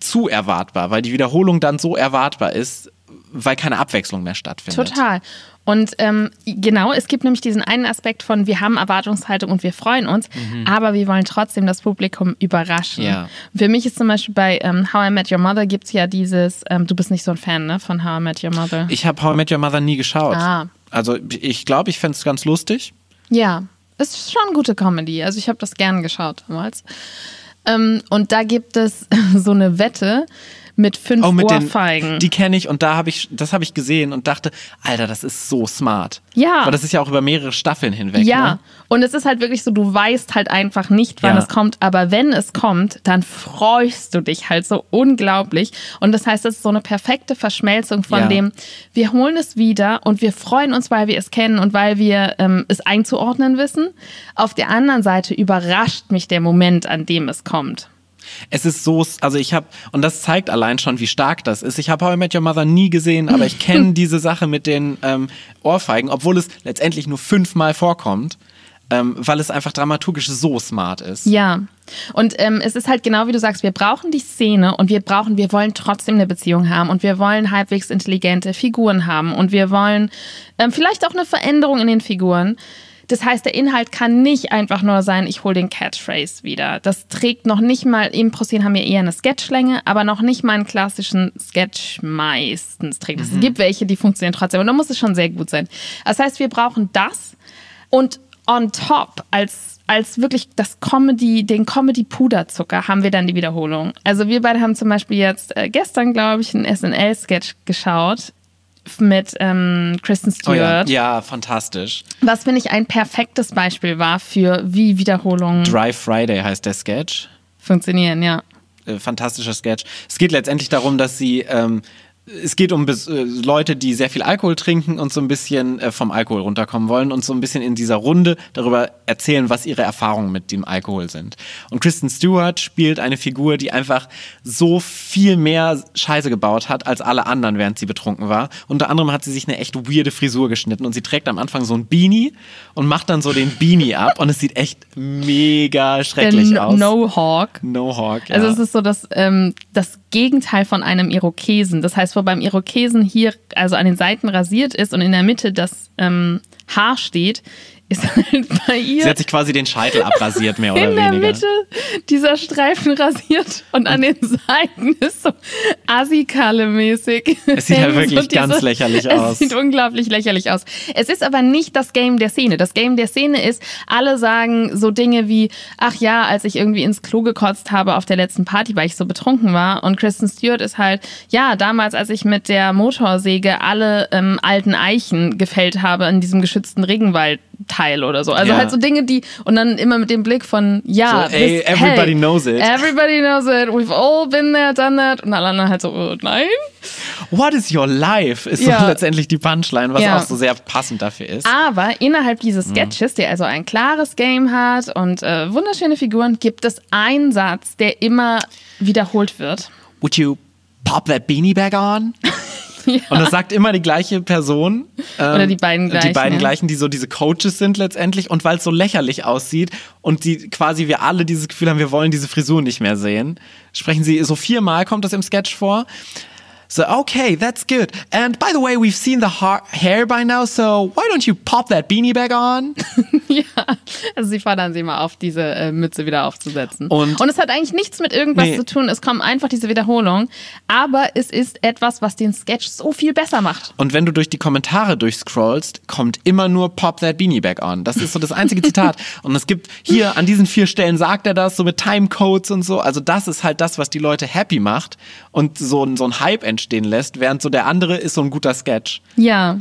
zu erwartbar, weil die Wiederholung dann so erwartbar ist, weil keine Abwechslung mehr stattfindet. Total. Und ähm, genau, es gibt nämlich diesen einen Aspekt von, wir haben Erwartungshaltung und wir freuen uns, aber wir wollen trotzdem das Publikum überraschen. Ja. Für mich ist zum Beispiel bei ähm, How I Met Your Mother gibt es ja dieses, ähm, du bist nicht so ein Fan ne, von How I Met Your Mother. Ich habe How I Met Your Mother nie geschaut. Ah. Also ich glaube, ich fände es ganz lustig. Ja, es ist schon gute Comedy. Also ich habe das gern geschaut damals. Ähm, und da gibt es so eine Wette mit fünf Oh, mit den, Ohrfeigen. die kenne ich und da habe ich, das habe ich gesehen und dachte, Alter, das ist so smart. Ja. Weil das ist ja auch über mehrere Staffeln hinweg. ja, Ne? und es ist halt wirklich so, du weißt halt einfach nicht, wann Ja. es kommt, aber wenn es kommt, dann freust du dich halt so unglaublich. Und das heißt, es ist so eine perfekte Verschmelzung von Ja. dem, wir holen es wieder und wir freuen uns, weil wir es kennen und weil wir ähm, es einzuordnen wissen. Auf der anderen Seite überrascht mich der Moment, an dem es kommt. Es ist so, also ich habe, und das zeigt allein schon, wie stark das ist. Ich habe How I Met Your Mother nie gesehen, aber ich kenne diese Sache mit den ähm, Ohrfeigen, obwohl es letztendlich nur fünfmal vorkommt, ähm, weil es einfach dramaturgisch so smart ist. Ja. Und ähm, es ist halt genau wie du sagst, wir brauchen die Szene und wir brauchen, wir wollen trotzdem eine Beziehung haben und wir wollen halbwegs intelligente Figuren haben und wir wollen ähm, vielleicht auch eine Veränderung in den Figuren. Das heißt, der Inhalt kann nicht einfach nur sein, ich hole den Catchphrase wieder. Das trägt noch nicht mal, Impro-Szenen haben ja eher eine Sketchlänge, aber noch nicht mal einen klassischen Sketch meistens trägt. Es gibt welche, die funktionieren trotzdem und da muss es schon sehr gut sein. Das heißt, wir brauchen das und on top als als wirklich das Comedy, den Comedy-Puderzucker haben wir dann die Wiederholung. Also wir beide haben zum Beispiel jetzt äh, gestern, glaube ich, einen SNL-Sketch geschaut mit ähm, Kristen Oh ja. Stewart, ja, fantastisch. was finde ich ein perfektes Beispiel war für wie Wiederholungen Dry Friday heißt der Sketch. funktionieren, ja. äh, fantastischer Sketch. Es geht letztendlich darum, dass sie, ähm, es geht um äh, Leute, die sehr viel Alkohol trinken und so ein bisschen äh, vom Alkohol runterkommen wollen und so ein bisschen in dieser Runde darüber erzählen, was ihre Erfahrungen mit dem Alkohol sind. Und Kristen Stewart spielt eine Figur, die einfach so viel mehr Scheiße gebaut hat als alle anderen, während sie betrunken war. Unter anderem hat sie sich eine echt weirde Frisur geschnitten und sie trägt am Anfang so ein Beanie und macht dann so den Beanie ab und es sieht echt mega schrecklich aus. No Hawk. No Hawk. Ja. Also es ist so das, ähm, das Gegenteil von einem Irokesen. Das heißt, wo beim Irokesen hier also an den Seiten rasiert ist und in der Mitte das ähm, Haar steht, ist halt bei ihr. Sie hat sich quasi den Scheitel abrasiert, mehr oder in der weniger. Mitte dieser Streifen rasiert und an den Seiten ist so Asikalle-mäßig. Es sieht halt So wirklich ganz lächerlich es aus. sieht unglaublich lächerlich aus. Es ist aber nicht das Game der Szene. Das Game der Szene ist, alle sagen so Dinge wie, ach ja, als ich irgendwie ins Klo gekotzt habe auf der letzten Party, weil ich so betrunken war. Und Kristen Stewart ist halt, ja, damals, als ich mit der Motorsäge alle ähm, alten Eichen gefällt habe in diesem geschützten Regenwaldteil oder so. Also Ja. halt so Dinge, die, und dann immer mit dem Blick von, ja, So, ey, everybody hey, knows it. Everybody knows it. We've all been there, done that. Und alle anderen halt so, oh, nein. What is your life? Ist Ja. so letztendlich die Punchline, was Ja. auch so sehr passend dafür ist. Aber innerhalb dieses Mhm. Sketches, der also ein klares Game hat und äh, wunderschöne Figuren, gibt es einen Satz, der immer wiederholt wird. Would you pop that beanie bag on? Und das sagt immer die gleiche Person. ähm, Oder die beiden Die gleichen, beiden ja. gleichen, die so diese Coaches sind letztendlich. Und weil es so lächerlich aussieht und die quasi wir alle dieses Gefühl haben, wir wollen diese Frisur nicht mehr sehen, sprechen sie so viermal kommt das im Sketch vor. So, okay, that's good. And by the way, we've seen the ha hair by now, so why don't you pop that beanie bag on? ja, also sie fordern sie mal auf, diese äh, Mütze wieder aufzusetzen. Und- es hat eigentlich nichts mit irgendwas Nee. zu tun. Es kommen einfach diese Wiederholungen. Aber es ist etwas, was den Sketch so viel besser macht. Und wenn du durch die Kommentare durchscrollst, kommt immer nur Pop that beanie bag on. Das ist so das einzige Zitat. Und es gibt hier an diesen vier Stellen sagt er das, so mit Timecodes und so. Also das ist halt das, was die Leute happy macht und so, ein- so ein Hype entstehen lässt, während so der andere ist so ein guter Sketch. Ja.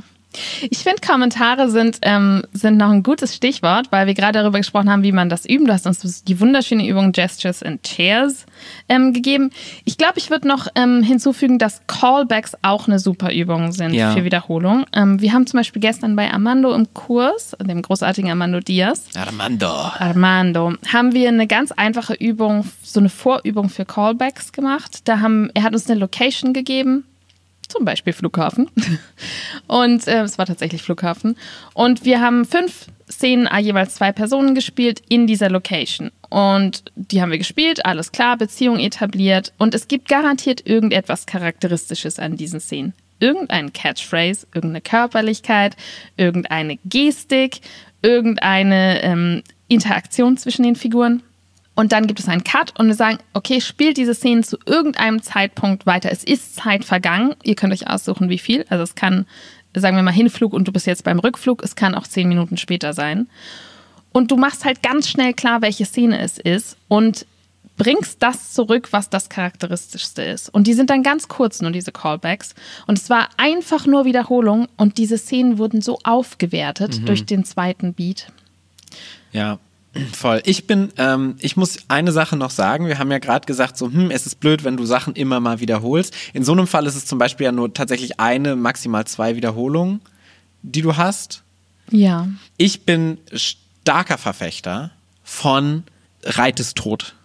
Ich finde, Kommentare sind, ähm, sind noch ein gutes Stichwort, weil wir gerade darüber gesprochen haben, wie man das üben. Du hast uns die wunderschöne Übung Gestures and Chairs ähm, gegeben. Ich glaube, ich würde noch ähm, hinzufügen, dass Callbacks auch eine super Übung sind Ja. für Wiederholung. Ähm, wir haben zum Beispiel gestern bei Armando im Kurs, dem großartigen Armando Diaz, Armando. Armando, haben wir eine ganz einfache Übung, so eine Vorübung für Callbacks gemacht. Da haben, er hat uns eine Location gegeben, zum Beispiel Flughafen. Und äh, es war tatsächlich Flughafen. Und wir haben fünf Szenen, ah, jeweils zwei Personen gespielt in dieser Location. Und die haben wir gespielt, alles klar, Beziehung etabliert. Und es gibt garantiert irgendetwas Charakteristisches an diesen Szenen. Irgendein Catchphrase, irgendeine Körperlichkeit, irgendeine Gestik, irgendeine ähm, Interaktion zwischen den Figuren. Und dann gibt es einen Cut und wir sagen, okay, spielt diese Szene zu irgendeinem Zeitpunkt weiter. Es ist Zeit vergangen. Ihr könnt euch aussuchen, wie viel. Also es kann, sagen wir mal, Hinflug und du bist jetzt beim Rückflug. Es kann auch zehn Minuten später sein. Und du machst halt ganz schnell klar, welche Szene es ist und bringst das zurück, was das Charakteristischste ist. Und die sind dann ganz kurz, nur diese Callbacks. Und es war einfach nur Wiederholung und diese Szenen wurden so aufgewertet durch den zweiten Beat. Ja, voll. Ich bin, ähm, ich muss eine Sache noch sagen. Wir haben ja gerade gesagt, so, hm, es ist blöd, wenn du Sachen immer mal wiederholst. In so einem Fall ist es zum Beispiel ja nur tatsächlich eine, maximal zwei Wiederholungen, die du hast. Ja. Ich bin starker Verfechter von Reit ist tot.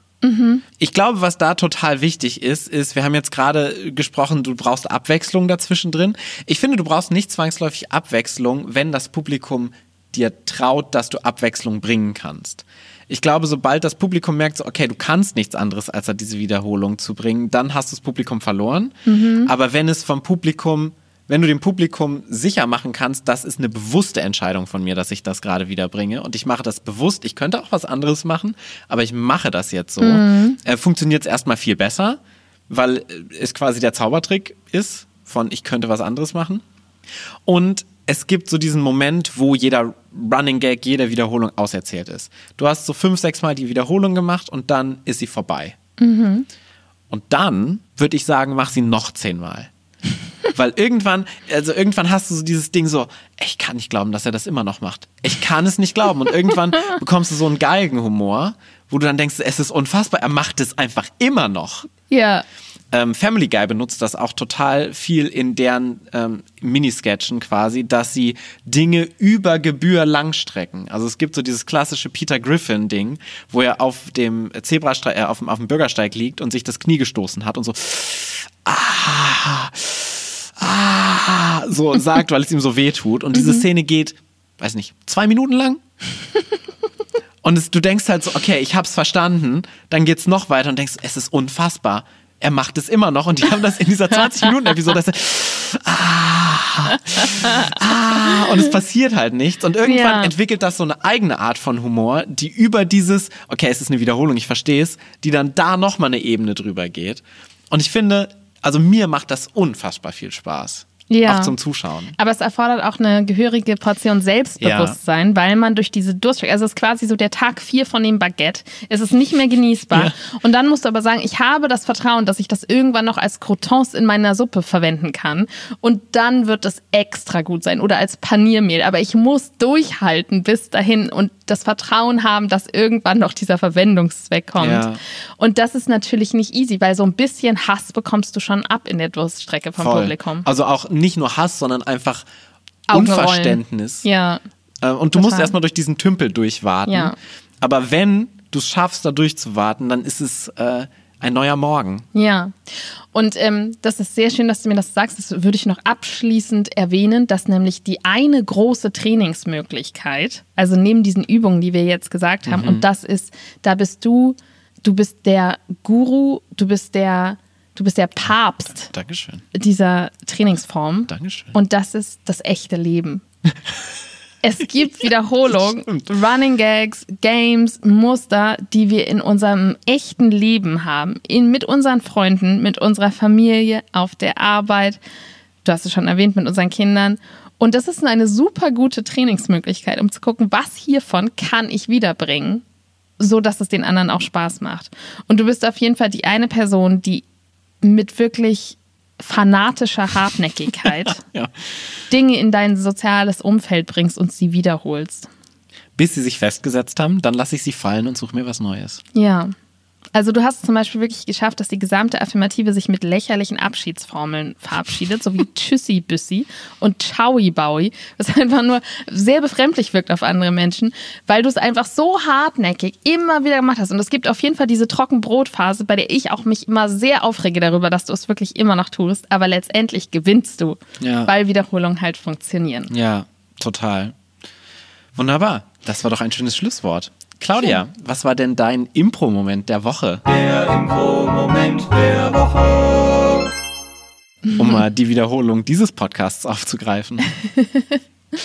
Ich glaube, was da total wichtig ist, ist, wir haben jetzt gerade gesprochen, du brauchst Abwechslung dazwischen drin. Ich finde, du brauchst nicht zwangsläufig Abwechslung, wenn das Publikum dir traut, dass du Abwechslung bringen kannst. Ich glaube, sobald das Publikum merkt, so, okay, du kannst nichts anderes, als diese Wiederholung zu bringen, dann hast du das Publikum verloren. Aber wenn es vom Publikum wenn du dem Publikum sicher machen kannst, das ist eine bewusste Entscheidung von mir, dass ich das gerade wiederbringe und ich mache das bewusst, ich könnte auch was anderes machen, aber ich mache das jetzt so, äh, funktioniert es erstmal viel besser, weil äh, es quasi der Zaubertrick ist von ich könnte was anderes machen. Und es gibt so diesen Moment, wo jeder Running Gag, jede Wiederholung auserzählt ist. Du hast so fünf, sechs Mal die Wiederholung gemacht und dann ist sie vorbei. Und dann würde ich sagen, mach sie noch zehnmal. Weil irgendwann, also irgendwann hast du so dieses Ding so, ich kann nicht glauben, dass er das immer noch macht. Ich kann es nicht glauben. Und irgendwann bekommst du so einen Galgenhumor, wo du dann denkst, es ist unfassbar, er macht es einfach immer noch. Ja. Ähm, Family Guy benutzt das auch total viel in deren ähm, Minisketchen quasi, dass sie Dinge über Gebühr langstrecken. Also es gibt so dieses klassische Peter Griffin-Ding, wo er auf dem Zebrastreik, äh, auf, dem, auf dem Bürgersteig liegt und sich das Knie gestoßen hat und so ah, ah, so sagt, weil es ihm so weh tut. Und diese Szene geht, weiß nicht, zwei Minuten lang. Und es, du denkst halt so, okay, ich hab's verstanden. Dann geht's noch weiter und denkst, es ist unfassbar. Er macht es immer noch und die haben das in dieser 20-Minuten-Episode. dass er- Ah, ah, ah, und es passiert halt nichts. Und irgendwann Ja. entwickelt das so eine eigene Art von Humor, die über dieses, okay, es ist eine Wiederholung, ich verstehe es, die dann da nochmal eine Ebene drüber geht. Und ich finde, also mir macht das unfassbar viel Spaß. Ja. Auch zum Zuschauen. Aber es erfordert auch eine gehörige Portion Selbstbewusstsein, weil man durch diese Durststrecke, also es ist quasi so der Tag vier von dem Baguette, es ist nicht mehr genießbar. Ja. Und dann musst du aber sagen, ich habe das Vertrauen, dass ich das irgendwann noch als Croutons in meiner Suppe verwenden kann. Und dann wird es extra gut sein oder als Paniermehl. Aber ich muss durchhalten bis dahin und das Vertrauen haben, dass irgendwann noch dieser Verwendungszweck kommt. Ja. Und das ist natürlich nicht easy, weil so ein bisschen Hass bekommst du schon ab in der Durststrecke vom Voll. Publikum. Also auch nicht nur Hass, sondern einfach. Unverständnis. Ja. Äh, Und du musst Total. erstmal durch diesen Tümpel durchwarten. Ja. Aber wenn du es schaffst, da durchzuwarten, dann ist es äh, ein neuer Morgen. Ja, und ähm, das ist sehr schön, dass du mir das sagst. Das würde ich noch abschließend erwähnen, dass nämlich die eine große Trainingsmöglichkeit, also neben diesen Übungen, die wir jetzt gesagt haben, und das ist, da bist du, du bist der Guru, du bist der, du bist der Papst Dankeschön. dieser Trainingsform. Dankeschön. Und das ist das echte Leben. Es gibt Wiederholung, Running Gags, Games, Muster, die wir in unserem echten Leben haben. In, mit unseren Freunden, mit unserer Familie, auf der Arbeit. Du hast es schon erwähnt, mit unseren Kindern. Und das ist eine super gute Trainingsmöglichkeit, um zu gucken, was hiervon kann ich wiederbringen, so dass es den anderen auch Spaß macht. Und du bist auf jeden Fall die eine Person, die mit wirklich fanatischer Hartnäckigkeit Ja. Dinge in dein soziales Umfeld bringst und sie wiederholst. Bis sie sich festgesetzt haben, dann lasse ich sie fallen und suche mir was Neues. Ja. Also du hast es zum Beispiel wirklich geschafft, dass die gesamte Affirmative sich mit lächerlichen Abschiedsformeln verabschiedet, so wie Tschüssi Büssi und Tschaui Baui, was einfach nur sehr befremdlich wirkt auf andere Menschen, weil du es einfach so hartnäckig immer wieder gemacht hast. Und es gibt auf jeden Fall diese Trockenbrotphase, bei der ich auch mich immer sehr aufrege darüber, dass du es wirklich immer noch tust, aber letztendlich gewinnst du, Ja. weil Wiederholungen halt funktionieren. Ja, total. Wunderbar. Das war doch ein schönes Schlusswort. Claudia, was war denn dein Impro-Moment der Woche? Der Impro-Moment der Woche. Um mal die Wiederholung dieses Podcasts aufzugreifen.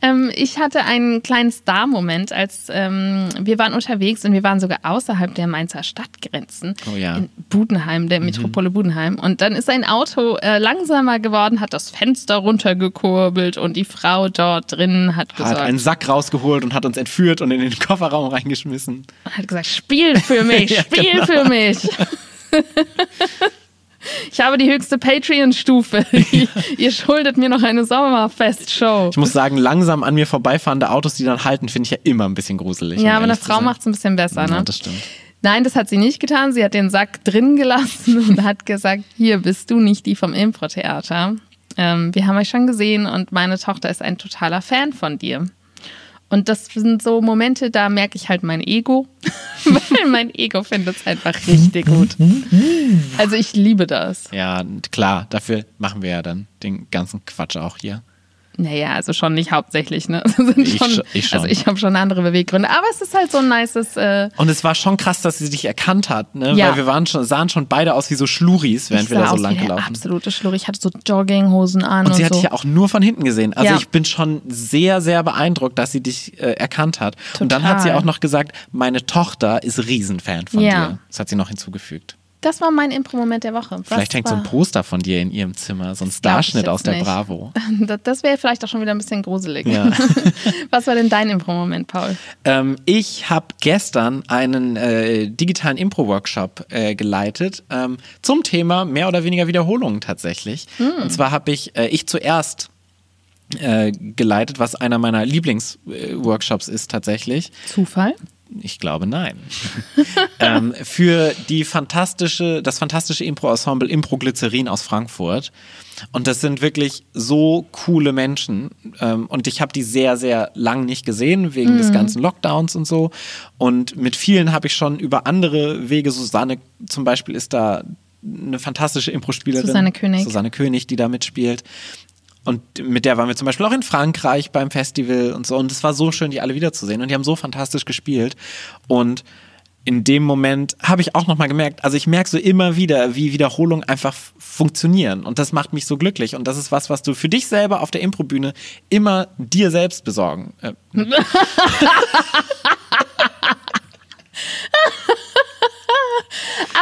Ähm, ich hatte einen kleinen Star-Moment, als ähm, wir waren unterwegs und wir waren sogar außerhalb der Mainzer Stadtgrenzen. Oh ja. In Budenheim, der Metropole Budenheim. Und dann ist ein Auto äh, langsamer geworden, hat das Fenster runtergekurbelt und die Frau dort drin hat Hat gesagt, einen Sack rausgeholt und hat uns entführt und in den Kofferraum reingeschmissen. hat gesagt, spiel für mich, Ja, spiel genau. für mich. Ich habe die höchste Patreon-Stufe. Ihr schuldet mir noch eine Sommerfest-Show. Ich muss sagen, langsam an mir vorbeifahrende Autos, die dann halten, finde ich ja immer ein bisschen gruselig. um Ja, aber eine Frau macht es ein bisschen besser, ne? Ja, das stimmt. Nein, das hat sie nicht getan. Sie hat den Sack drin gelassen und hat gesagt, hier bist du nicht die vom Impro-Theater. Ähm, wir haben euch schon gesehen und meine Tochter ist ein totaler Fan von dir. Und das sind so Momente, da merke ich halt mein Ego, weil mein Ego findet es einfach richtig gut. Also ich liebe das. Ja, klar, dafür machen wir ja dann den ganzen Quatsch auch hier. Naja, also schon nicht hauptsächlich, ne? Also sind Ich schon, sch- ich schon. Also ich habe schon andere Beweggründe. Aber es ist halt so ein nices. Äh, Und es war schon krass, dass sie dich erkannt hat, ne? Ja. Weil wir waren schon, sahen schon beide aus wie so Schluris, während wir da so lang gelaufen absolute Schlurr. Ich hatte so Jogginghosen an und, Und sie hat so. dich ja auch nur von hinten gesehen. Also Ja. ich bin schon sehr, sehr beeindruckt, dass sie dich äh, erkannt hat. Und dann hat sie Total. auch noch gesagt, meine Tochter ist Riesenfan von Ja. dir. Das hat sie noch hinzugefügt. Das war mein Impro-Moment der Woche. Was Vielleicht hängt so ein war- Poster von dir in ihrem Zimmer, so ein Starschnitt aus der nicht. Bravo. Das, das wäre vielleicht auch schon wieder ein bisschen gruselig. Ja. Was war denn dein Impro-Moment, Paul? Ähm, ich habe gestern einen äh, digitalen Impro-Workshop äh, geleitet ähm, zum Thema mehr oder weniger Wiederholungen tatsächlich. Und zwar habe ich, äh, ich zuerst äh, geleitet, was einer meiner Lieblings-Workshops ist tatsächlich. Zufall? Ich glaube nein. ähm, für die fantastische, das fantastische Impro-Ensemble Impro Glycerin aus Frankfurt. Und das sind wirklich so coole Menschen. Ähm, und ich habe die sehr, sehr lang nicht gesehen, wegen des ganzen Lockdowns und so. Und mit vielen habe ich schon über andere Wege, Susanne zum Beispiel ist da eine fantastische Impro-Spielerin. Susanne König. Susanne König, die da mitspielt. Und mit der waren wir zum Beispiel auch in Frankreich beim Festival und so. Und es war so schön, die alle wiederzusehen. Und die haben so fantastisch gespielt. Und in dem Moment habe ich auch nochmal gemerkt, also ich merke so immer wieder, wie Wiederholungen einfach funktionieren. Und das macht mich so glücklich. Und das ist was, was du für dich selber auf der Improbühne immer dir selbst besorgen. Äh,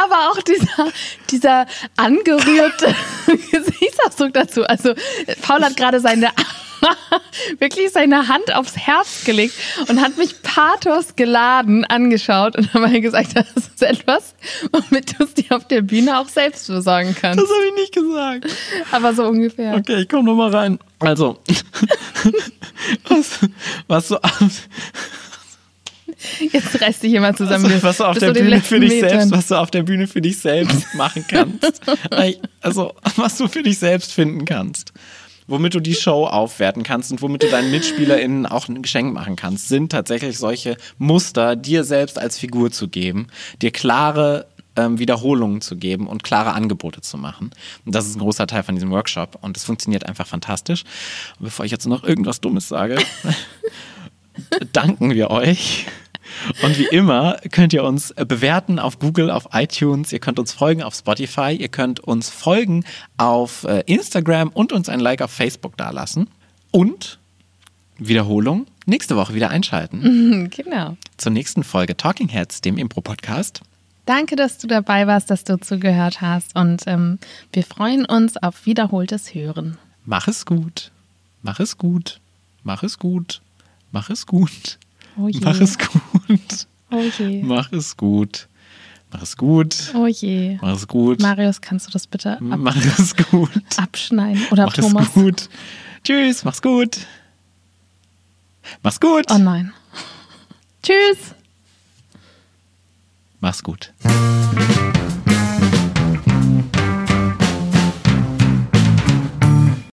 Aber auch dieser, dieser angerührte Gesichtsausdruck dazu. Also Paul hat gerade seine wirklich seine Hand aufs Herz gelegt und hat mich pathos geladen angeschaut und dabei gesagt, das ist etwas, womit du es dir auf der Bühne auch selbst besorgen kannst. das habe ich nicht gesagt. Aber so ungefähr. Okay, ich komme nochmal rein. Also, was, was so Jetzt reißt dich jemand zusammen. Also, was du auf der Bühne für dich Metern. selbst, was du auf der Bühne für dich selbst machen kannst. also, was du für dich selbst finden kannst. Womit du die Show aufwerten kannst und womit du deinen MitspielerInnen auch ein Geschenk machen kannst, sind tatsächlich solche Muster, dir selbst als Figur zu geben, dir klare ähm, Wiederholungen zu geben und klare Angebote zu machen. Und das ist ein großer Teil von diesem Workshop und es funktioniert einfach fantastisch. Und bevor ich jetzt noch irgendwas Dummes sage, danken wir euch. Und wie immer könnt ihr uns bewerten auf Google, auf iTunes, ihr könnt uns folgen auf Spotify, ihr könnt uns folgen auf äh, Instagram und uns ein Like auf Facebook dalassen. Und Wiederholung nächste Woche wieder einschalten Genau. zur nächsten Folge Talking Heads, dem Impro-Podcast. Danke, dass du dabei warst, dass du zugehört hast und ähm, wir freuen uns auf wiederholtes Hören. Mach es gut, mach es gut, mach es gut, mach es gut, Oh je. mach es gut, Oh je. mach es gut, mach es gut, Oh je. mach es gut. Marius, kannst du das bitte ab Mach es gut. abschneiden? Oder Mach Thomas? es gut. Tschüss, mach's gut. Mach's gut. Oh nein. Tschüss. Mach's gut.